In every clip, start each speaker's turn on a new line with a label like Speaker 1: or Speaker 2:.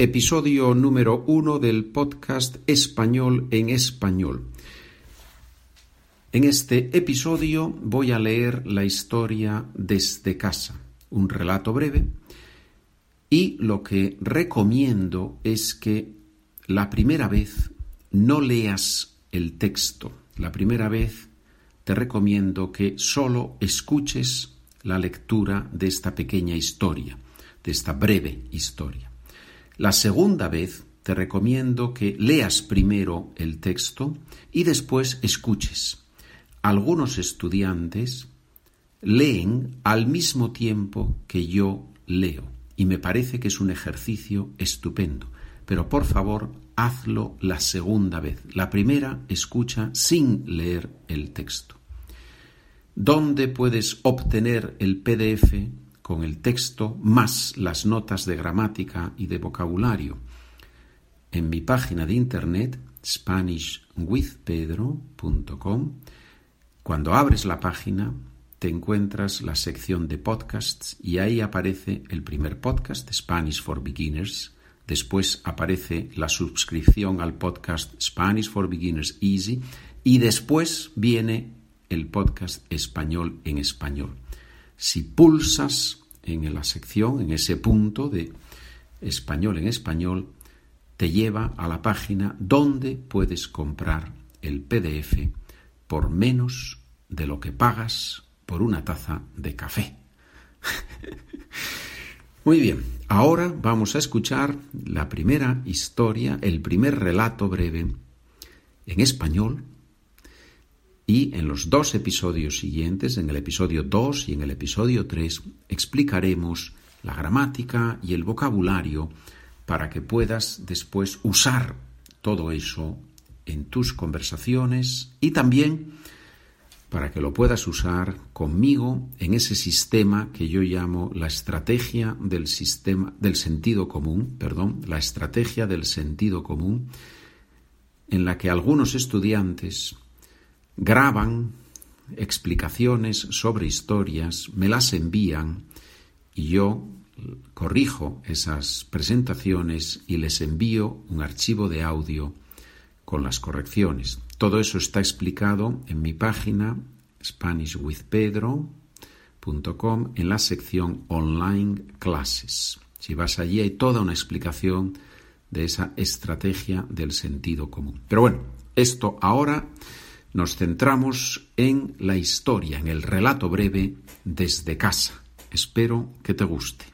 Speaker 1: episodio número uno del podcast Español en Español. En este episodio voy a leer la historia desde casa, un relato breve, y lo que recomiendo es que la primera vez no leas el texto, la primera vez te recomiendo que solo escuches la lectura de esta pequeña historia, de esta breve historia. La segunda vez te recomiendo que leas primero el texto y después escuches. Algunos estudiantes leen al mismo tiempo que yo leo y me parece que es un ejercicio estupendo. Pero por favor, hazlo la segunda vez. La primera, escucha sin leer el texto. ¿Dónde puedes obtener el PDF con el texto más las notas de gramática y de vocabulario? En mi página de internet SpanishWithPedro.com cuando abres la página te encuentras la sección de podcasts y ahí aparece el primer podcast, Spanish for Beginners. Después aparece la suscripción al podcast Spanish for Beginners Easy y después viene el podcast español en español. Si pulsas en la sección, en ese punto de español en español, te lleva a la página donde puedes comprar el PDF por menos de lo que pagas por una taza de café. Muy bien, ahora vamos a escuchar la primera historia, el primer relato breve en español y en los dos episodios siguientes, en el episodio 2 y en el episodio 3, explicaremos la gramática y el vocabulario para que puedas después usar todo eso en tus conversaciones y también para que lo puedas usar conmigo en ese sistema que yo llamo la estrategia del sistema del sentido común, perdón, la estrategia del sentido común en la que algunos estudiantes graban explicaciones sobre historias, me las envían y yo corrijo esas presentaciones y les envío un archivo de audio con las correcciones. Todo eso está explicado en mi página SpanishWithPedro.com en la sección Online Classes. Si vas allí hay toda una explicación de esa estrategia del sentido común. Pero bueno, esto ahora nos centramos en la historia, en el relato breve desde casa. Espero que te guste.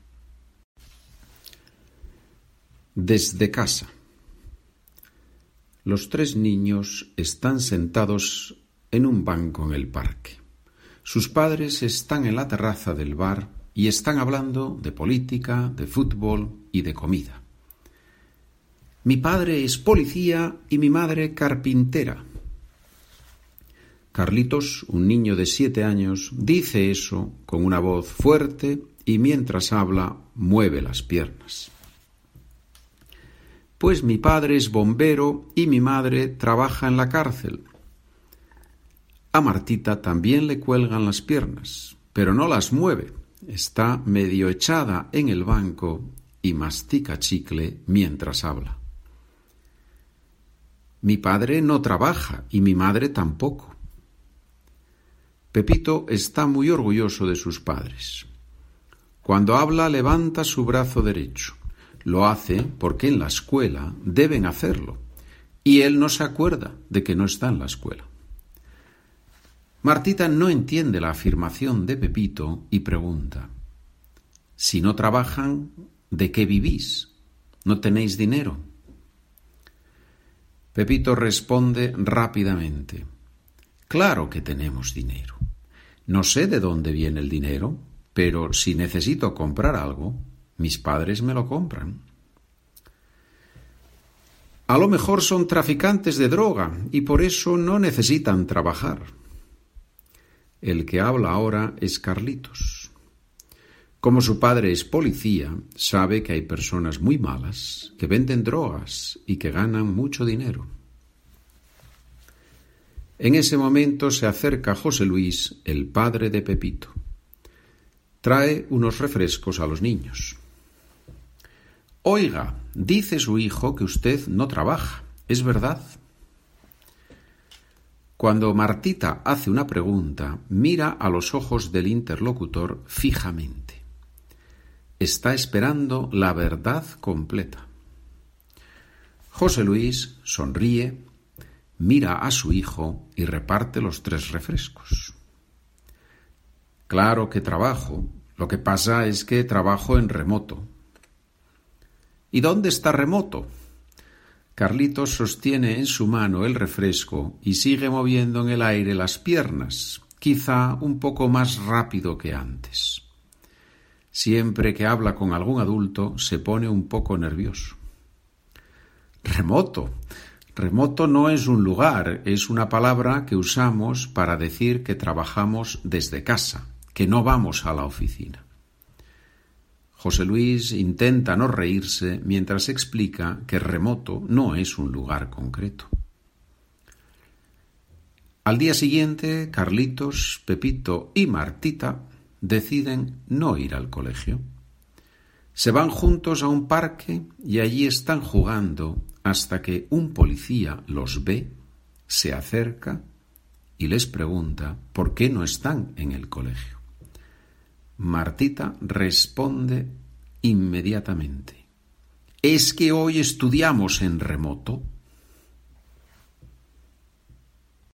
Speaker 1: Desde casa. Los tres niños están sentados en un banco en el parque. Sus padres están en la terraza del bar y están hablando de política, de fútbol y de comida. Mi padre es policía y mi madre carpintera, Carlitos, un niño de siete años, dice eso con una voz fuerte y mientras habla mueve las piernas. Pues mi padre es bombero y mi madre trabaja en la cárcel. A Martita también le cuelgan las piernas, pero no las mueve. Está medio echada en el banco y mastica chicle mientras habla. Mi padre no trabaja y mi madre tampoco. Pepito está muy orgulloso de sus padres. Cuando habla levanta su brazo derecho. Lo hace porque en la escuela deben hacerlo. Y él no se acuerda de que no está en la escuela. Martita no entiende la afirmación de Pepito y pregunta Si no trabajan, ¿de qué vivís? ¿No tenéis dinero? Pepito responde rápidamente Claro que tenemos dinero. No sé de dónde viene el dinero, pero si necesito comprar algo, mis padres me lo compran. A lo mejor son traficantes de droga y por eso no necesitan trabajar. El que habla ahora es Carlitos. Como su padre es policía, sabe que hay personas muy malas que venden drogas y que ganan mucho dinero. En ese momento se acerca José Luis, el padre de Pepito. Trae unos refrescos a los niños. Oiga, dice su hijo que usted no trabaja. ¿Es verdad? Cuando Martita hace una pregunta, mira a los ojos del interlocutor fijamente. Está esperando la verdad completa. José Luis sonríe, mira a su hijo y reparte los tres refrescos. Claro que trabajo, lo que pasa es que trabajo en remoto. ¿Y dónde está remoto? Carlitos sostiene en su mano el refresco y sigue moviendo en el aire las piernas, quizá un poco más rápido que antes. Siempre que habla con algún adulto se pone un poco nervioso. Remoto. Remoto no es un lugar, es una palabra que usamos para decir que trabajamos desde casa, que no vamos a la oficina. José Luis intenta no reírse mientras explica que remoto no es un lugar concreto. Al día siguiente, Carlitos, Pepito y Martita deciden no ir al colegio. Se van juntos a un parque y allí están jugando hasta que un policía los ve, se acerca y les pregunta por qué no están en el colegio. Martita responde inmediatamente. ¿Es que hoy estudiamos en remoto?